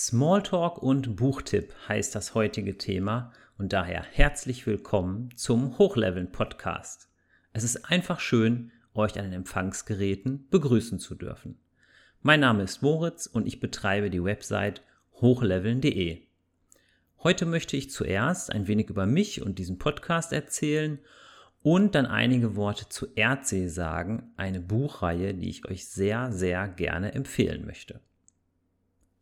Smalltalk und Buchtipp heißt das heutige Thema und daher herzlich willkommen zum Hochleveln Podcast. Es ist einfach schön, euch an den Empfangsgeräten begrüßen zu dürfen. Mein Name ist Moritz und ich betreibe die Website hochleveln.de. Heute möchte ich zuerst ein wenig über mich und diesen Podcast erzählen und dann einige Worte zu Erdsee sagen, eine Buchreihe, die ich euch sehr, sehr gerne empfehlen möchte.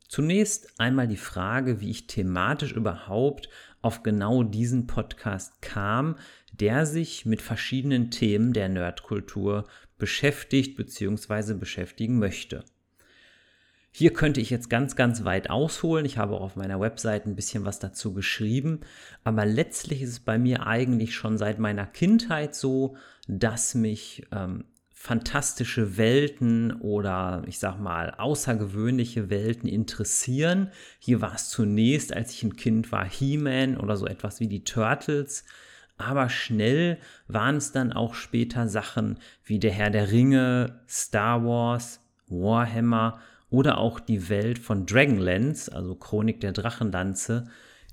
Zunächst einmal die Frage, wie ich thematisch überhaupt auf genau diesen Podcast kam, der sich mit verschiedenen Themen der Nerdkultur beschäftigt bzw. beschäftigen möchte. Hier könnte ich jetzt ganz, ganz weit ausholen. Ich habe auch auf meiner Website ein bisschen was dazu geschrieben. Aber letztlich ist es bei mir eigentlich schon seit meiner Kindheit so, dass mich ähm, fantastische Welten oder ich sag mal außergewöhnliche Welten interessieren. Hier war es zunächst, als ich ein Kind war, He-Man oder so etwas wie die Turtles. Aber schnell waren es dann auch später Sachen wie der Herr der Ringe, Star Wars, Warhammer oder auch die Welt von Dragonlance, also Chronik der Drachenlanze,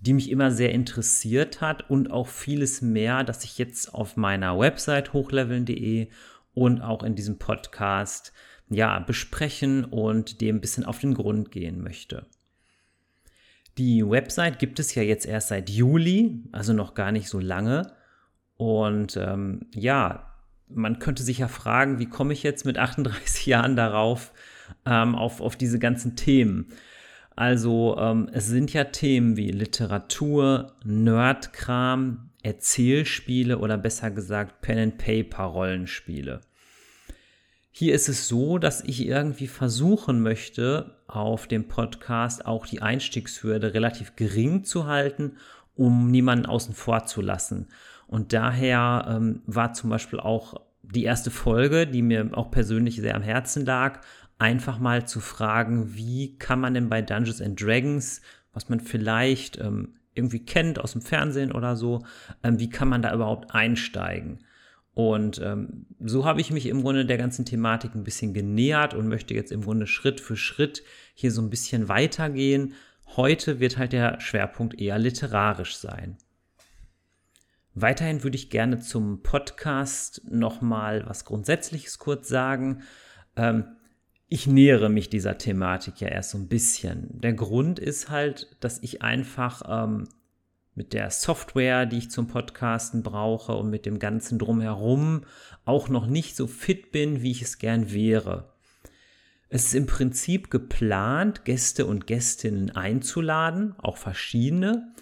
die mich immer sehr interessiert hat und auch vieles mehr, das ich jetzt auf meiner Website hochleveln.de und auch in diesem Podcast ja besprechen und dem ein bisschen auf den Grund gehen möchte. Die Website gibt es ja jetzt erst seit Juli, also noch gar nicht so lange. Und ähm, ja, man könnte sich ja fragen, wie komme ich jetzt mit 38 Jahren darauf, ähm, auf, auf diese ganzen Themen? Also ähm, es sind ja Themen wie Literatur, Nerdkram, Erzählspiele oder besser gesagt Pen-and-Paper-Rollenspiele. Hier ist es so, dass ich irgendwie versuchen möchte, auf dem Podcast auch die Einstiegshürde relativ gering zu halten, um niemanden außen vor zu lassen. Und daher ähm, war zum Beispiel auch die erste Folge, die mir auch persönlich sehr am Herzen lag, einfach mal zu fragen, wie kann man denn bei Dungeons and Dragons, was man vielleicht ähm, irgendwie kennt aus dem Fernsehen oder so, ähm, wie kann man da überhaupt einsteigen? Und ähm, so habe ich mich im Grunde der ganzen Thematik ein bisschen genähert und möchte jetzt im Grunde Schritt für Schritt hier so ein bisschen weitergehen. Heute wird halt der Schwerpunkt eher literarisch sein. Weiterhin würde ich gerne zum Podcast nochmal was Grundsätzliches kurz sagen. Ähm, ich nähere mich dieser Thematik ja erst so ein bisschen. Der Grund ist halt, dass ich einfach ähm, mit der Software, die ich zum Podcasten brauche und mit dem ganzen drumherum auch noch nicht so fit bin, wie ich es gern wäre. Es ist im Prinzip geplant, Gäste und Gästinnen einzuladen, auch verschiedene.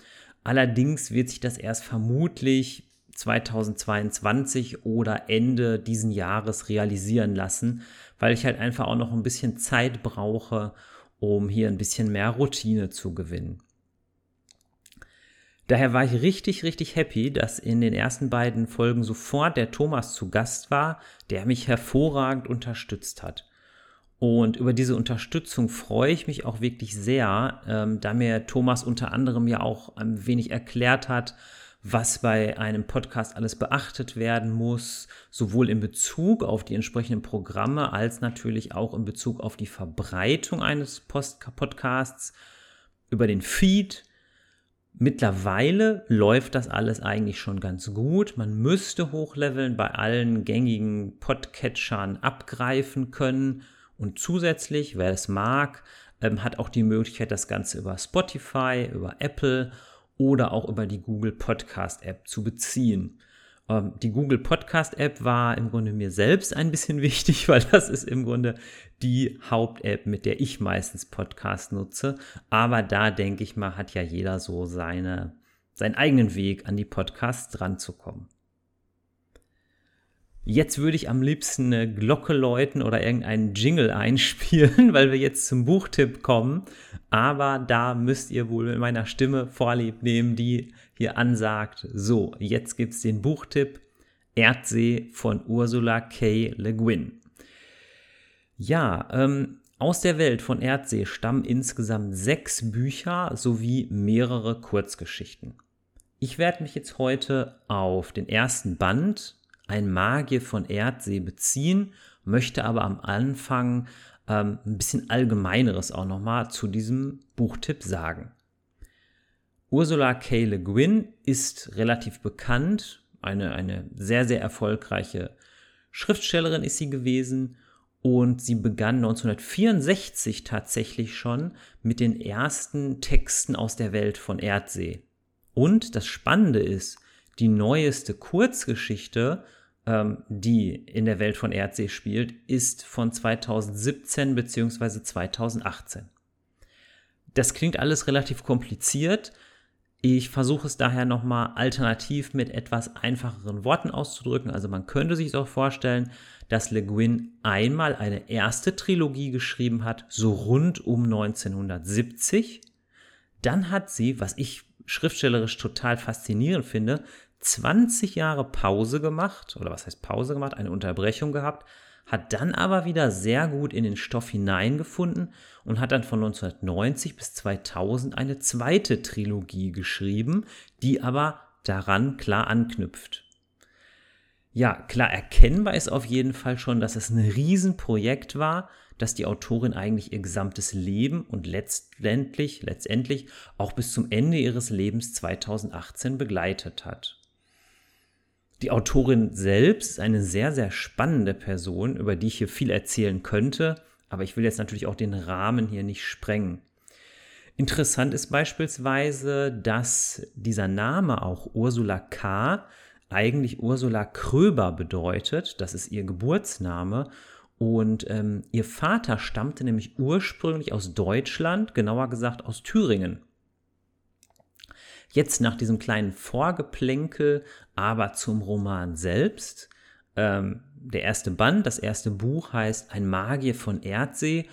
Allerdings wird sich das erst vermutlich 2022 oder Ende diesen Jahres realisieren lassen, weil ich halt einfach auch noch ein bisschen Zeit brauche, um hier ein bisschen mehr Routine zu gewinnen. Daher war ich richtig, richtig happy, dass in den ersten beiden Folgen sofort der Thomas zu Gast war, der mich hervorragend unterstützt hat. Und über diese Unterstützung freue ich mich auch wirklich sehr, ähm, da mir Thomas unter anderem ja auch ein wenig erklärt hat, was bei einem Podcast alles beachtet werden muss, sowohl in Bezug auf die entsprechenden Programme als natürlich auch in Bezug auf die Verbreitung eines Post Podcasts über den Feed. Mittlerweile läuft das alles eigentlich schon ganz gut. Man müsste hochleveln bei allen gängigen Podcatchern abgreifen können. Und zusätzlich, wer es mag, ähm, hat auch die Möglichkeit, das Ganze über Spotify, über Apple oder auch über die Google Podcast App zu beziehen. Ähm, die Google Podcast App war im Grunde mir selbst ein bisschen wichtig, weil das ist im Grunde die Haupt-App, mit der ich meistens Podcast nutze. Aber da denke ich mal, hat ja jeder so seine, seinen eigenen Weg an die Podcasts ranzukommen. Jetzt würde ich am liebsten eine Glocke läuten oder irgendeinen Jingle einspielen, weil wir jetzt zum Buchtipp kommen. Aber da müsst ihr wohl mit meiner Stimme Vorlieb nehmen, die hier ansagt. So, jetzt gibt es den Buchtipp Erdsee von Ursula K. Le Guin. Ja, ähm, aus der Welt von Erdsee stammen insgesamt sechs Bücher sowie mehrere Kurzgeschichten. Ich werde mich jetzt heute auf den ersten Band ein Magier von Erdsee beziehen, möchte aber am Anfang ähm, ein bisschen Allgemeineres auch nochmal zu diesem Buchtipp sagen. Ursula K. Le Guin ist relativ bekannt, eine, eine sehr, sehr erfolgreiche Schriftstellerin ist sie gewesen und sie begann 1964 tatsächlich schon mit den ersten Texten aus der Welt von Erdsee. Und das Spannende ist, die neueste Kurzgeschichte, ähm, die in der Welt von Erdsee spielt, ist von 2017 bzw. 2018. Das klingt alles relativ kompliziert. Ich versuche es daher nochmal alternativ mit etwas einfacheren Worten auszudrücken. Also man könnte sich auch vorstellen, dass Le Guin einmal eine erste Trilogie geschrieben hat, so rund um 1970. Dann hat sie, was ich schriftstellerisch total faszinierend finde, 20 Jahre Pause gemacht, oder was heißt Pause gemacht, eine Unterbrechung gehabt, hat dann aber wieder sehr gut in den Stoff hineingefunden und hat dann von 1990 bis 2000 eine zweite Trilogie geschrieben, die aber daran klar anknüpft. Ja, klar erkennbar ist auf jeden Fall schon, dass es ein Riesenprojekt war, das die Autorin eigentlich ihr gesamtes Leben und letztendlich, letztendlich auch bis zum Ende ihres Lebens 2018 begleitet hat. Die Autorin selbst ist eine sehr, sehr spannende Person, über die ich hier viel erzählen könnte, aber ich will jetzt natürlich auch den Rahmen hier nicht sprengen. Interessant ist beispielsweise, dass dieser Name auch Ursula K. eigentlich Ursula Kröber bedeutet. Das ist ihr Geburtsname. Und ähm, ihr Vater stammte nämlich ursprünglich aus Deutschland, genauer gesagt aus Thüringen. Jetzt nach diesem kleinen Vorgeplänkel, aber zum Roman selbst. Ähm, der erste Band, das erste Buch heißt Ein Magier von Erdsee.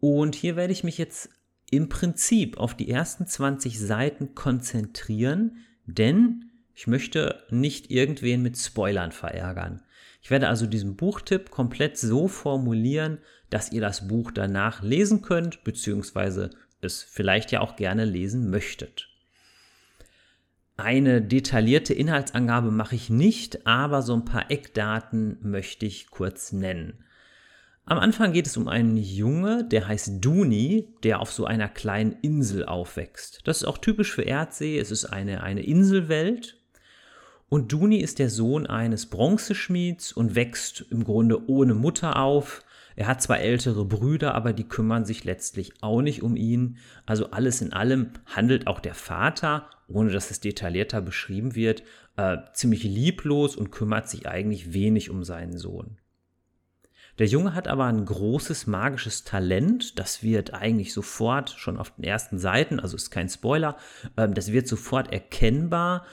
Und hier werde ich mich jetzt im Prinzip auf die ersten 20 Seiten konzentrieren, denn ich möchte nicht irgendwen mit Spoilern verärgern. Ich werde also diesen Buchtipp komplett so formulieren, dass ihr das Buch danach lesen könnt, beziehungsweise es vielleicht ja auch gerne lesen möchtet. Eine detaillierte Inhaltsangabe mache ich nicht, aber so ein paar Eckdaten möchte ich kurz nennen. Am Anfang geht es um einen Junge, der heißt Duni, der auf so einer kleinen Insel aufwächst. Das ist auch typisch für Erdsee, es ist eine, eine Inselwelt. Und Duni ist der Sohn eines Bronzeschmieds und wächst im Grunde ohne Mutter auf. Er hat zwar ältere Brüder, aber die kümmern sich letztlich auch nicht um ihn. Also alles in allem handelt auch der Vater, ohne dass es detaillierter beschrieben wird, äh, ziemlich lieblos und kümmert sich eigentlich wenig um seinen Sohn. Der Junge hat aber ein großes magisches Talent, das wird eigentlich sofort schon auf den ersten Seiten, also ist kein Spoiler, äh, das wird sofort erkennbar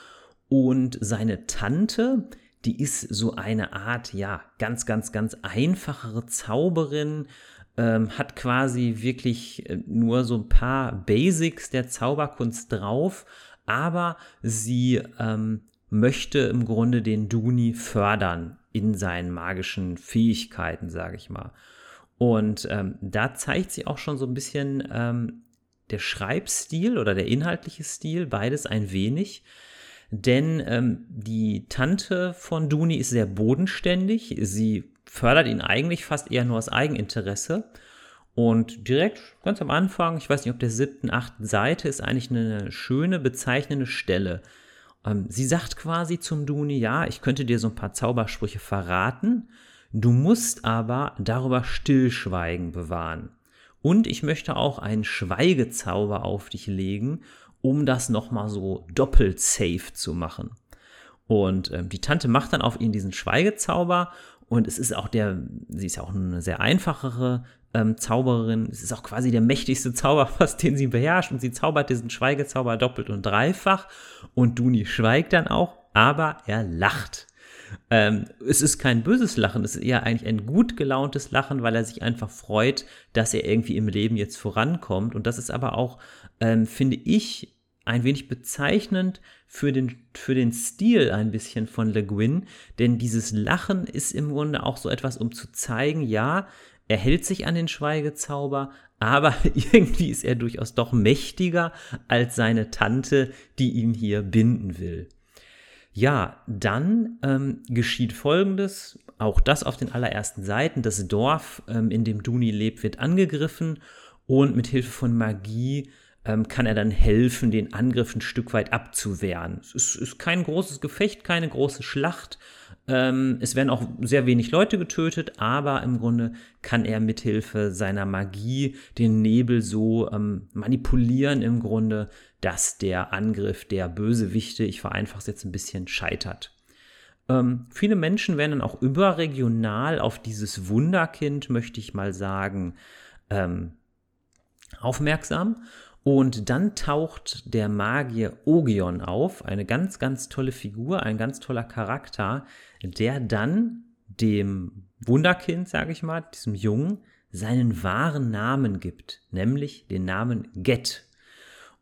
und seine Tante, die ist so eine Art, ja, ganz, ganz, ganz einfachere Zauberin, ähm, hat quasi wirklich äh, nur so ein paar Basics der Zauberkunst drauf, aber sie ähm, möchte im Grunde den Duni fördern in seinen magischen Fähigkeiten, sage ich mal. Und ähm, da zeigt sie auch schon so ein bisschen ähm, der Schreibstil oder der inhaltliche Stil, beides ein wenig. Denn ähm, die Tante von Duni ist sehr bodenständig. Sie fördert ihn eigentlich fast eher nur aus Eigeninteresse. Und direkt ganz am Anfang, ich weiß nicht, ob der siebten, achten Seite, ist eigentlich eine schöne, bezeichnende Stelle. Ähm, sie sagt quasi zum Duni, ja, ich könnte dir so ein paar Zaubersprüche verraten, du musst aber darüber Stillschweigen bewahren. Und ich möchte auch einen Schweigezauber auf dich legen um das nochmal so doppelt safe zu machen. Und ähm, die Tante macht dann auf ihn diesen Schweigezauber und es ist auch der, sie ist ja auch eine sehr einfachere ähm, Zauberin, es ist auch quasi der mächtigste Zauber, fast den sie beherrscht und sie zaubert diesen Schweigezauber doppelt und dreifach und Duni schweigt dann auch, aber er lacht. Ähm, es ist kein böses Lachen, es ist eher eigentlich ein gut gelauntes Lachen, weil er sich einfach freut, dass er irgendwie im Leben jetzt vorankommt. Und das ist aber auch ähm, finde ich ein wenig bezeichnend für den, für den Stil ein bisschen von Le Guin, denn dieses Lachen ist im Grunde auch so etwas, um zu zeigen, ja, er hält sich an den Schweigezauber, aber irgendwie ist er durchaus doch mächtiger als seine Tante, die ihn hier binden will. Ja, dann ähm, geschieht Folgendes, auch das auf den allerersten Seiten. Das Dorf, ähm, in dem Duni lebt, wird angegriffen und mit Hilfe von Magie ähm, kann er dann helfen, den Angriff ein Stück weit abzuwehren. Es ist, ist kein großes Gefecht, keine große Schlacht. Ähm, es werden auch sehr wenig Leute getötet, aber im Grunde kann er mithilfe seiner Magie den Nebel so ähm, manipulieren im Grunde, dass der Angriff der Bösewichte, ich vereinfache es jetzt ein bisschen, scheitert. Ähm, viele Menschen werden dann auch überregional auf dieses Wunderkind, möchte ich mal sagen, ähm, aufmerksam. Und dann taucht der Magier Ogion auf, eine ganz, ganz tolle Figur, ein ganz toller Charakter, der dann dem Wunderkind, sage ich mal, diesem Jungen, seinen wahren Namen gibt, nämlich den Namen Get.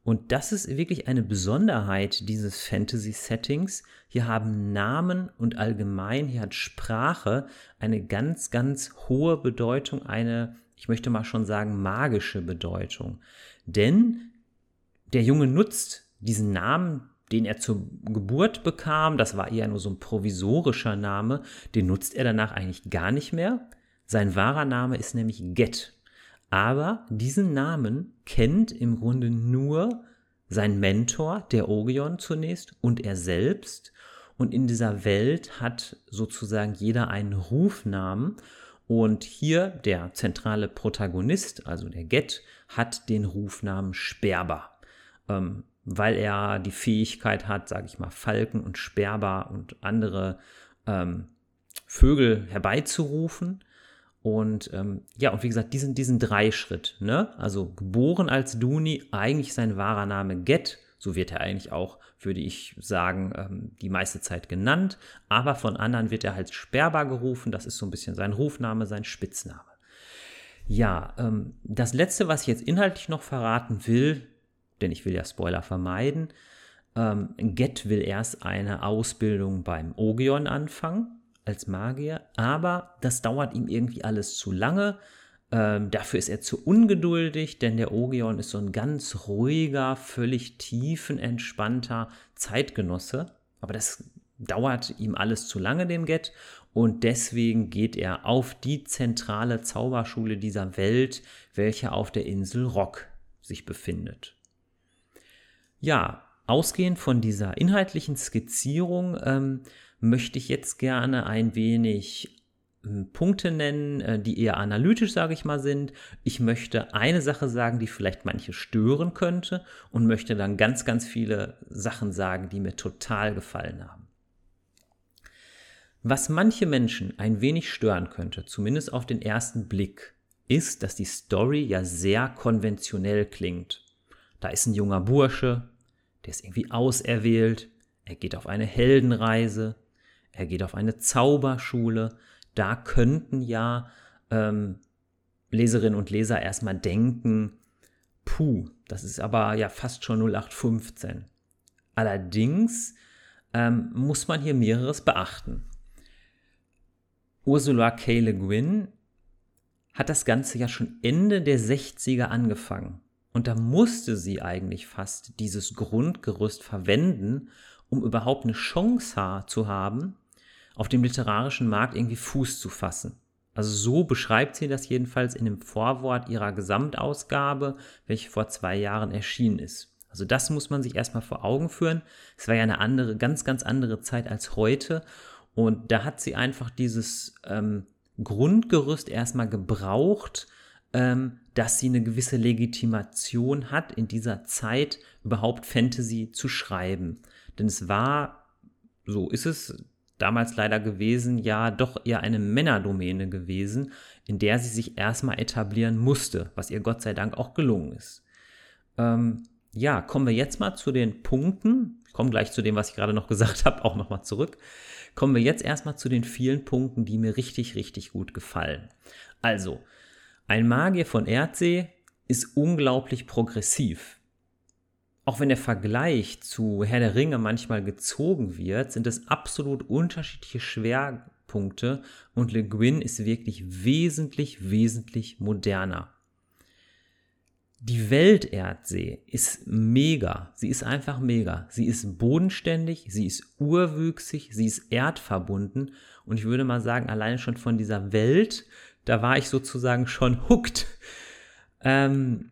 Und das ist wirklich eine Besonderheit dieses Fantasy-Settings. Hier haben Namen und allgemein, hier hat Sprache eine ganz, ganz hohe Bedeutung, eine, ich möchte mal schon sagen, magische Bedeutung. Denn der Junge nutzt diesen Namen, den er zur Geburt bekam, das war eher nur so ein provisorischer Name, den nutzt er danach eigentlich gar nicht mehr. Sein wahrer Name ist nämlich Get. Aber diesen Namen kennt im Grunde nur sein Mentor, der Ogion zunächst, und er selbst. Und in dieser Welt hat sozusagen jeder einen Rufnamen. Und hier der zentrale Protagonist, also der Get, hat den Rufnamen Sperber, ähm, weil er die Fähigkeit hat, sage ich mal, Falken und Sperber und andere ähm, Vögel herbeizurufen. Und ähm, ja, und wie gesagt, diesen, diesen Dreischritt, ne? Also geboren als Duni, eigentlich sein wahrer Name Get, so wird er eigentlich auch, würde ich sagen, ähm, die meiste Zeit genannt. Aber von anderen wird er als Sperber gerufen. Das ist so ein bisschen sein Rufname, sein Spitzname. Ja, ähm, das letzte, was ich jetzt inhaltlich noch verraten will, denn ich will ja Spoiler vermeiden, ähm, Get will erst eine Ausbildung beim Ogion anfangen als Magier, aber das dauert ihm irgendwie alles zu lange. Ähm, dafür ist er zu ungeduldig, denn der Ogion ist so ein ganz ruhiger, völlig tiefenentspannter Zeitgenosse. Aber das dauert ihm alles zu lange, dem Get. Und deswegen geht er auf die zentrale Zauberschule dieser Welt, welche auf der Insel Rock sich befindet. Ja, ausgehend von dieser inhaltlichen Skizzierung ähm, möchte ich jetzt gerne ein wenig ähm, Punkte nennen, äh, die eher analytisch, sage ich mal, sind. Ich möchte eine Sache sagen, die vielleicht manche stören könnte und möchte dann ganz, ganz viele Sachen sagen, die mir total gefallen haben. Was manche Menschen ein wenig stören könnte, zumindest auf den ersten Blick, ist, dass die Story ja sehr konventionell klingt. Da ist ein junger Bursche, der ist irgendwie auserwählt, er geht auf eine Heldenreise, er geht auf eine Zauberschule. Da könnten ja ähm, Leserinnen und Leser erstmal denken, puh, das ist aber ja fast schon 0815. Allerdings ähm, muss man hier mehreres beachten. Ursula K. Le Guin hat das Ganze ja schon Ende der 60er angefangen. Und da musste sie eigentlich fast dieses Grundgerüst verwenden, um überhaupt eine Chance zu haben, auf dem literarischen Markt irgendwie Fuß zu fassen. Also so beschreibt sie das jedenfalls in dem Vorwort ihrer Gesamtausgabe, welche vor zwei Jahren erschienen ist. Also das muss man sich erstmal vor Augen führen. Es war ja eine andere, ganz, ganz andere Zeit als heute. Und da hat sie einfach dieses ähm, Grundgerüst erstmal gebraucht, ähm, dass sie eine gewisse Legitimation hat, in dieser Zeit überhaupt Fantasy zu schreiben. Denn es war, so ist es damals leider gewesen, ja doch eher eine Männerdomäne gewesen, in der sie sich erstmal etablieren musste, was ihr Gott sei Dank auch gelungen ist. Ähm, ja, kommen wir jetzt mal zu den Punkten. Komme gleich zu dem, was ich gerade noch gesagt habe, auch nochmal zurück kommen wir jetzt erstmal zu den vielen Punkten, die mir richtig, richtig gut gefallen. Also, ein Magier von Erdsee ist unglaublich progressiv. Auch wenn der Vergleich zu Herr der Ringe manchmal gezogen wird, sind es absolut unterschiedliche Schwerpunkte und Le Guin ist wirklich wesentlich, wesentlich moderner. Die Welterdsee ist mega. Sie ist einfach mega. Sie ist bodenständig, sie ist urwüchsig, sie ist erdverbunden. Und ich würde mal sagen, alleine schon von dieser Welt, da war ich sozusagen schon hooked. Ähm,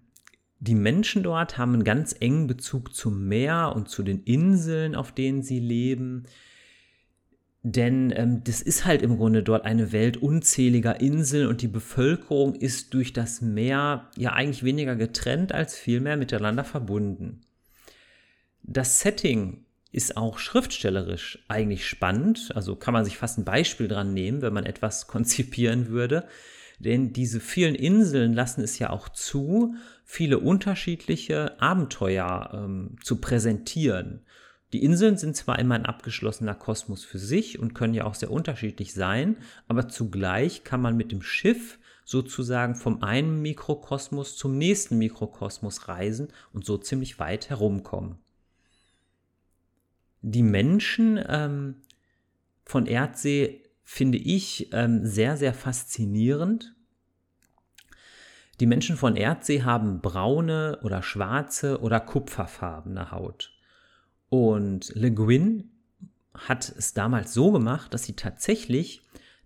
die Menschen dort haben einen ganz engen Bezug zum Meer und zu den Inseln, auf denen sie leben. Denn ähm, das ist halt im Grunde dort eine Welt unzähliger Inseln und die Bevölkerung ist durch das Meer ja eigentlich weniger getrennt als vielmehr miteinander verbunden. Das Setting ist auch schriftstellerisch eigentlich spannend, also kann man sich fast ein Beispiel dran nehmen, wenn man etwas konzipieren würde. Denn diese vielen Inseln lassen es ja auch zu, viele unterschiedliche Abenteuer ähm, zu präsentieren. Die Inseln sind zwar immer ein abgeschlossener Kosmos für sich und können ja auch sehr unterschiedlich sein, aber zugleich kann man mit dem Schiff sozusagen vom einen Mikrokosmos zum nächsten Mikrokosmos reisen und so ziemlich weit herumkommen. Die Menschen ähm, von Erdsee finde ich ähm, sehr, sehr faszinierend. Die Menschen von Erdsee haben braune oder schwarze oder kupferfarbene Haut. Und Le Guin hat es damals so gemacht, dass sie tatsächlich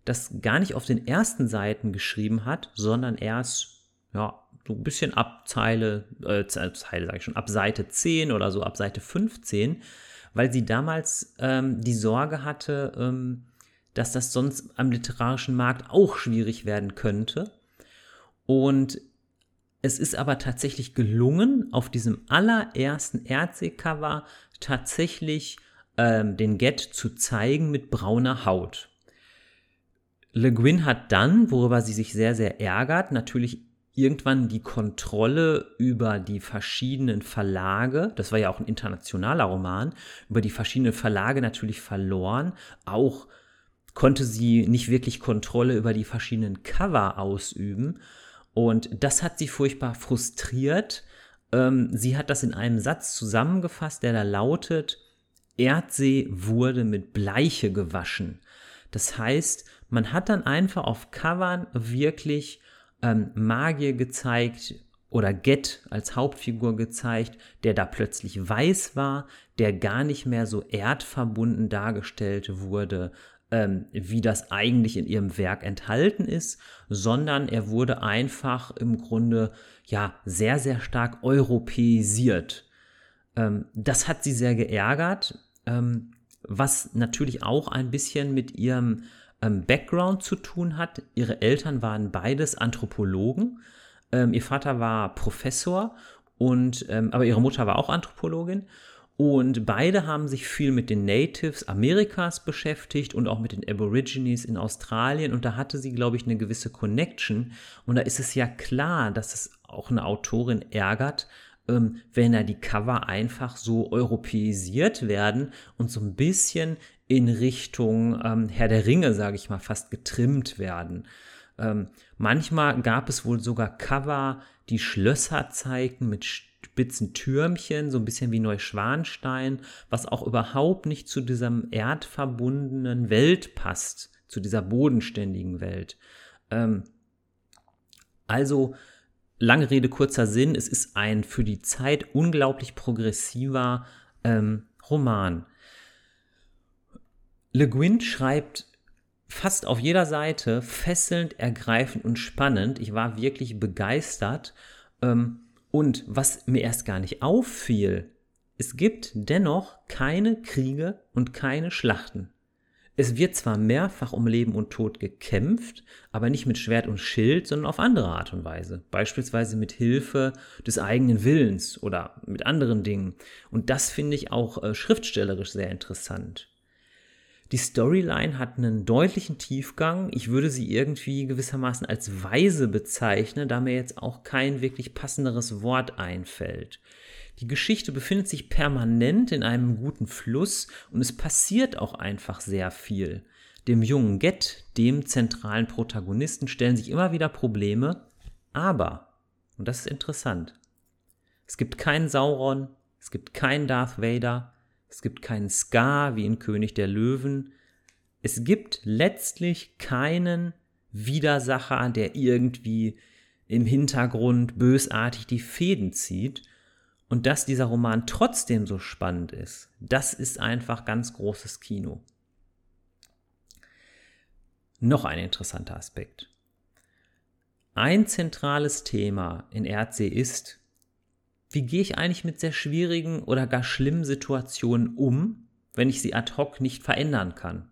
das gar nicht auf den ersten Seiten geschrieben hat, sondern erst, ja, so ein bisschen ab Zeile, äh, Zeile sage ich schon, ab Seite 10 oder so, ab Seite 15, weil sie damals ähm, die Sorge hatte, ähm, dass das sonst am literarischen Markt auch schwierig werden könnte. Und es ist aber tatsächlich gelungen, auf diesem allerersten Erdsee-Cover tatsächlich ähm, den Get zu zeigen mit brauner Haut. Le Guin hat dann, worüber sie sich sehr, sehr ärgert, natürlich irgendwann die Kontrolle über die verschiedenen Verlage, das war ja auch ein internationaler Roman, über die verschiedenen Verlage natürlich verloren. Auch konnte sie nicht wirklich Kontrolle über die verschiedenen Cover ausüben. Und das hat sie furchtbar frustriert ähm, sie hat das in einem Satz zusammengefasst, der da lautet, Erdsee wurde mit Bleiche gewaschen. Das heißt, man hat dann einfach auf Covern wirklich ähm, Magier gezeigt oder Get als Hauptfigur gezeigt, der da plötzlich weiß war, der gar nicht mehr so erdverbunden dargestellt wurde, ähm, wie das eigentlich in ihrem Werk enthalten ist, sondern er wurde einfach im Grunde ja sehr, sehr stark europäisiert. Ähm, das hat sie sehr geärgert, ähm, was natürlich auch ein bisschen mit ihrem ähm, Background zu tun hat. Ihre Eltern waren beides Anthropologen. Ähm, ihr Vater war Professor und ähm, aber ihre Mutter war auch Anthropologin und beide haben sich viel mit den Natives Amerikas beschäftigt und auch mit den Aborigines in Australien. Und da hatte sie, glaube ich, eine gewisse Connection. Und da ist es ja klar, dass es auch eine Autorin ärgert, ähm, wenn da die Cover einfach so europäisiert werden und so ein bisschen in Richtung ähm, Herr der Ringe, sage ich mal, fast getrimmt werden. Ähm, manchmal gab es wohl sogar Cover, die Schlösser zeigten mit spitzen Türmchen, so ein bisschen wie Neuschwanstein, was auch überhaupt nicht zu diesem erdverbundenen Welt passt, zu dieser bodenständigen Welt. Ähm, also, lange Rede, kurzer Sinn, es ist ein für die Zeit unglaublich progressiver ähm, Roman. Le Guin schreibt fast auf jeder Seite fesselnd, ergreifend und spannend. Ich war wirklich begeistert. Ähm, und was mir erst gar nicht auffiel, es gibt dennoch keine Kriege und keine Schlachten. Es wird zwar mehrfach um Leben und Tod gekämpft, aber nicht mit Schwert und Schild, sondern auf andere Art und Weise. Beispielsweise mit Hilfe des eigenen Willens oder mit anderen Dingen. Und das finde ich auch äh, schriftstellerisch sehr interessant. Die Storyline hat einen deutlichen Tiefgang. Ich würde sie irgendwie gewissermaßen als weise bezeichnen, da mir jetzt auch kein wirklich passenderes Wort einfällt. Die Geschichte befindet sich permanent in einem guten Fluss und es passiert auch einfach sehr viel. Dem jungen Get, dem zentralen Protagonisten, stellen sich immer wieder Probleme, aber, und das ist interessant, es gibt keinen Sauron, es gibt keinen Darth Vader, es gibt keinen Scar wie in König der Löwen. Es gibt letztlich keinen Widersacher, der irgendwie im Hintergrund bösartig die Fäden zieht und dass dieser Roman trotzdem so spannend ist, das ist einfach ganz großes Kino. Noch ein interessanter Aspekt. Ein zentrales Thema in Erdsee ist, wie gehe ich eigentlich mit sehr schwierigen oder gar schlimmen Situationen um, wenn ich sie ad hoc nicht verändern kann?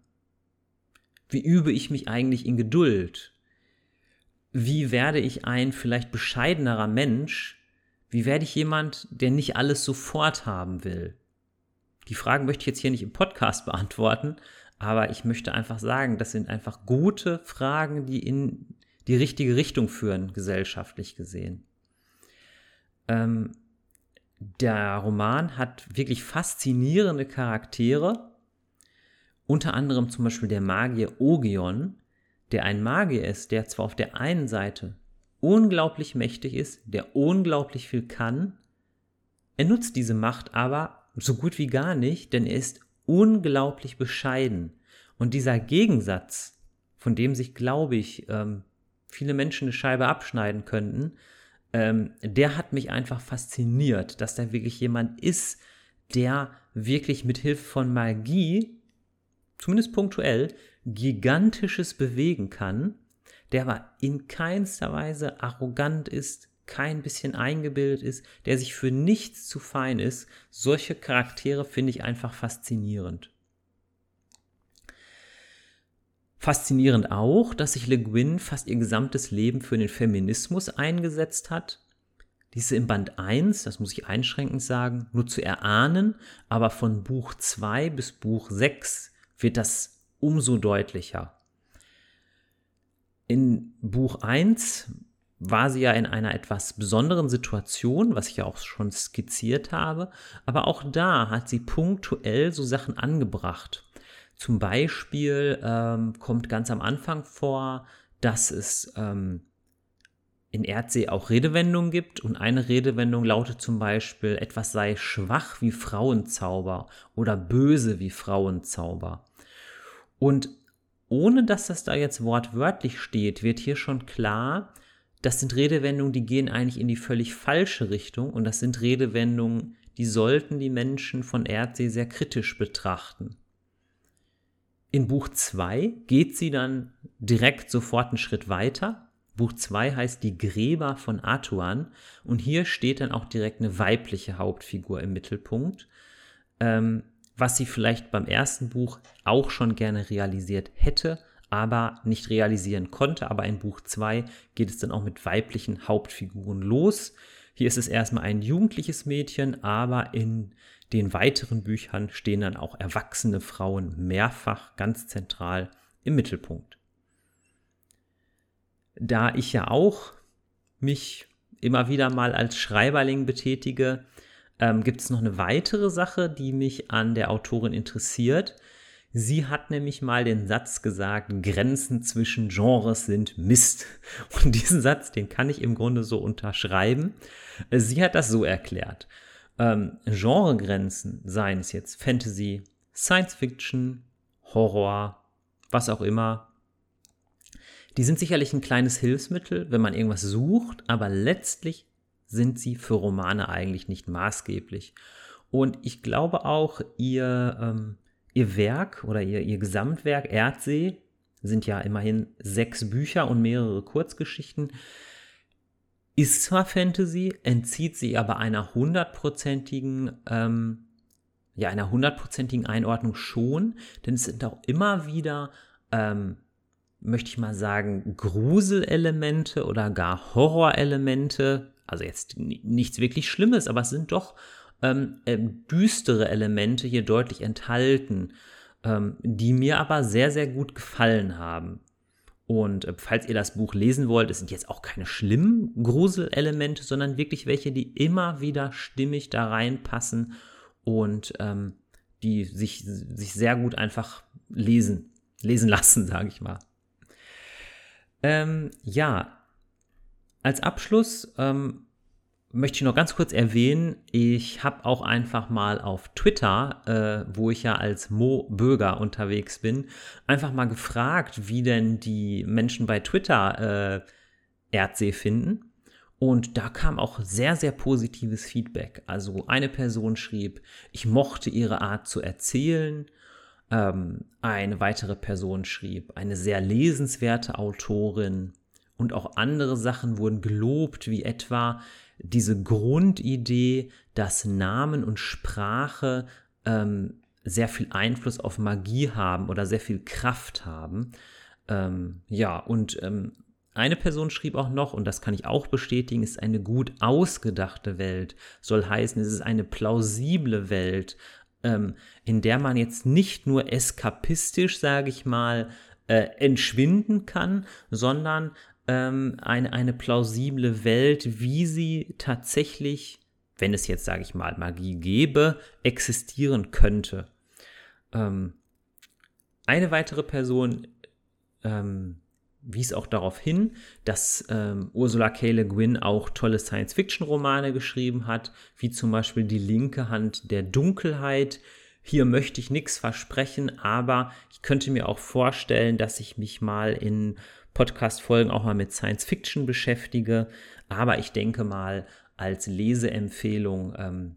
Wie übe ich mich eigentlich in Geduld? Wie werde ich ein vielleicht bescheidenerer Mensch, wie werde ich jemand, der nicht alles sofort haben will? Die Fragen möchte ich jetzt hier nicht im Podcast beantworten, aber ich möchte einfach sagen, das sind einfach gute Fragen, die in die richtige Richtung führen, gesellschaftlich gesehen. Ähm, der Roman hat wirklich faszinierende Charaktere, unter anderem zum Beispiel der Magier Ogion, der ein Magier ist, der zwar auf der einen Seite unglaublich mächtig ist, der unglaublich viel kann. Er nutzt diese Macht aber so gut wie gar nicht, denn er ist unglaublich bescheiden. Und dieser Gegensatz, von dem sich, glaube ich, ähm, viele Menschen eine Scheibe abschneiden könnten, ähm, der hat mich einfach fasziniert, dass da wirklich jemand ist, der wirklich mit Hilfe von Magie, zumindest punktuell, gigantisches bewegen kann der aber in keinster Weise arrogant ist, kein bisschen eingebildet ist, der sich für nichts zu fein ist. Solche Charaktere finde ich einfach faszinierend. Faszinierend auch, dass sich Le Guin fast ihr gesamtes Leben für den Feminismus eingesetzt hat. Diese im Band 1, das muss ich einschränkend sagen, nur zu erahnen, aber von Buch 2 bis Buch 6 wird das umso deutlicher. In Buch 1 war sie ja in einer etwas besonderen Situation, was ich ja auch schon skizziert habe, aber auch da hat sie punktuell so Sachen angebracht. Zum Beispiel ähm, kommt ganz am Anfang vor, dass es ähm, in Erdsee auch Redewendungen gibt und eine Redewendung lautet zum Beispiel, etwas sei schwach wie Frauenzauber oder böse wie Frauenzauber. Und ohne dass das da jetzt wortwörtlich steht, wird hier schon klar, das sind Redewendungen, die gehen eigentlich in die völlig falsche Richtung und das sind Redewendungen, die sollten die Menschen von Erdsee sehr kritisch betrachten. In Buch 2 geht sie dann direkt sofort einen Schritt weiter. Buch 2 heißt Die Gräber von Atuan und hier steht dann auch direkt eine weibliche Hauptfigur im Mittelpunkt. Ähm, was sie vielleicht beim ersten Buch auch schon gerne realisiert hätte, aber nicht realisieren konnte. Aber in Buch 2 geht es dann auch mit weiblichen Hauptfiguren los. Hier ist es erstmal ein jugendliches Mädchen, aber in den weiteren Büchern stehen dann auch erwachsene Frauen mehrfach ganz zentral im Mittelpunkt. Da ich ja auch mich immer wieder mal als Schreiberling betätige, ähm, gibt es noch eine weitere Sache, die mich an der Autorin interessiert. Sie hat nämlich mal den Satz gesagt, Grenzen zwischen Genres sind Mist. Und diesen Satz, den kann ich im Grunde so unterschreiben. Sie hat das so erklärt. Ähm, Genregrenzen, seien es jetzt Fantasy, Science Fiction, Horror, was auch immer, die sind sicherlich ein kleines Hilfsmittel, wenn man irgendwas sucht, aber letztlich sind sie für Romane eigentlich nicht maßgeblich. Und ich glaube auch, ihr, ähm, ihr Werk oder ihr, ihr Gesamtwerk Erdsee sind ja immerhin sechs Bücher und mehrere Kurzgeschichten. Ist zwar Fantasy, entzieht sie aber einer hundertprozentigen, ähm, ja, einer hundertprozentigen Einordnung schon, denn es sind auch immer wieder, ähm, möchte ich mal sagen, Gruselelemente oder gar Horrorelemente also jetzt nichts wirklich Schlimmes, aber es sind doch ähm, äh, düstere Elemente hier deutlich enthalten, ähm, die mir aber sehr, sehr gut gefallen haben. Und äh, falls ihr das Buch lesen wollt, es sind jetzt auch keine schlimmen Gruselelemente, sondern wirklich welche, die immer wieder stimmig da reinpassen und ähm, die sich, sich sehr gut einfach lesen, lesen lassen, sage ich mal. Ähm, ja, als Abschluss ähm, möchte ich noch ganz kurz erwähnen, ich habe auch einfach mal auf Twitter, äh, wo ich ja als Mo Böger unterwegs bin, einfach mal gefragt, wie denn die Menschen bei Twitter äh, Erdsee finden. Und da kam auch sehr, sehr positives Feedback. Also eine Person schrieb, ich mochte ihre Art zu erzählen. Ähm, eine weitere Person schrieb, eine sehr lesenswerte Autorin. Und auch andere Sachen wurden gelobt, wie etwa diese Grundidee, dass Namen und Sprache ähm, sehr viel Einfluss auf Magie haben oder sehr viel Kraft haben. Ähm, ja, und ähm, eine Person schrieb auch noch, und das kann ich auch bestätigen, ist eine gut ausgedachte Welt. Soll heißen, es ist eine plausible Welt, ähm, in der man jetzt nicht nur eskapistisch, sage ich mal, äh, entschwinden kann, sondern ähm, eine, eine plausible Welt, wie sie tatsächlich, wenn es jetzt, sage ich mal, Magie gäbe, existieren könnte. Ähm, eine weitere Person ähm, wies auch darauf hin, dass ähm, Ursula K. Le Guin auch tolle Science-Fiction-Romane geschrieben hat, wie zum Beispiel Die linke Hand der Dunkelheit. Hier möchte ich nichts versprechen, aber ich könnte mir auch vorstellen, dass ich mich mal in Podcast-Folgen auch mal mit Science-Fiction beschäftige. Aber ich denke mal, als Leseempfehlung ähm,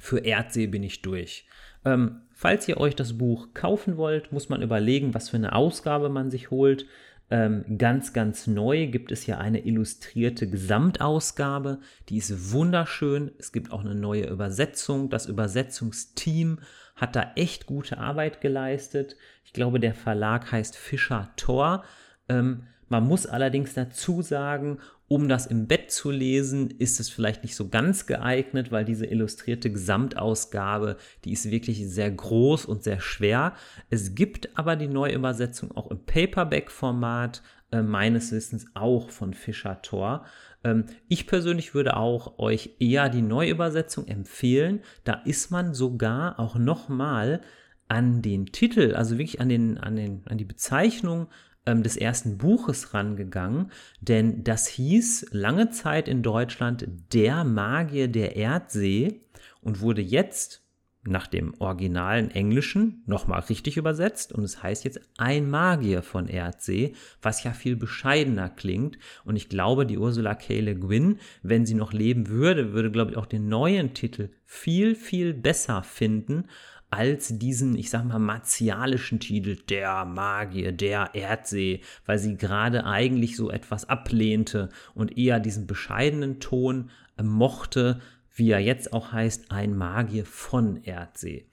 für Erdsee bin ich durch. Ähm, falls ihr euch das Buch kaufen wollt, muss man überlegen, was für eine Ausgabe man sich holt. Ähm, ganz, ganz neu gibt es ja eine illustrierte Gesamtausgabe. Die ist wunderschön. Es gibt auch eine neue Übersetzung. Das Übersetzungsteam hat da echt gute Arbeit geleistet. Ich glaube, der Verlag heißt Fischer Tor. Ähm, man muss allerdings dazu sagen, um das im Bett zu lesen, ist es vielleicht nicht so ganz geeignet, weil diese illustrierte Gesamtausgabe, die ist wirklich sehr groß und sehr schwer. Es gibt aber die Neuübersetzung auch im Paperback-Format, äh, meines Wissens auch von Fischer Tor. Ähm, ich persönlich würde auch euch eher die Neuübersetzung empfehlen. Da ist man sogar auch nochmal an den Titel, also wirklich an, den, an, den, an die Bezeichnung ähm, des ersten Buches rangegangen, denn das hieß lange Zeit in Deutschland Der Magier der Erdsee und wurde jetzt nach dem originalen Englischen nochmal richtig übersetzt und es heißt jetzt ein Magier von Erdsee, was ja viel bescheidener klingt und ich glaube, die Ursula K. Le Guin, wenn sie noch leben würde, würde glaube ich auch den neuen Titel viel, viel besser finden als diesen, ich sag mal, martialischen Titel, der Magier, der Erdsee, weil sie gerade eigentlich so etwas ablehnte und eher diesen bescheidenen Ton äh, mochte, wie er jetzt auch heißt, ein Magier von Erdsee.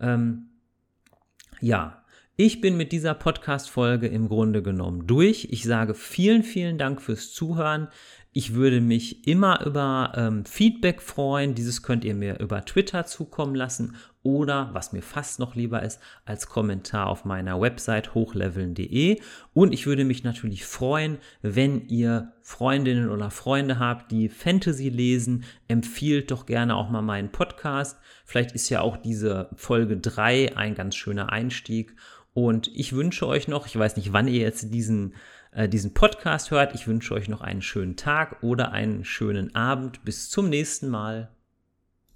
Ähm, ja, ich bin mit dieser Podcast-Folge im Grunde genommen durch. Ich sage vielen, vielen Dank fürs Zuhören. Ich würde mich immer über ähm, Feedback freuen. Dieses könnt ihr mir über Twitter zukommen lassen oder, was mir fast noch lieber ist, als Kommentar auf meiner Website hochleveln.de. Und ich würde mich natürlich freuen, wenn ihr Freundinnen oder Freunde habt, die Fantasy lesen. Empfiehlt doch gerne auch mal meinen Podcast. Vielleicht ist ja auch diese Folge 3 ein ganz schöner Einstieg. Und ich wünsche euch noch, ich weiß nicht, wann ihr jetzt diesen äh, diesen Podcast hört. Ich wünsche euch noch einen schönen Tag oder einen schönen Abend. Bis zum nächsten Mal.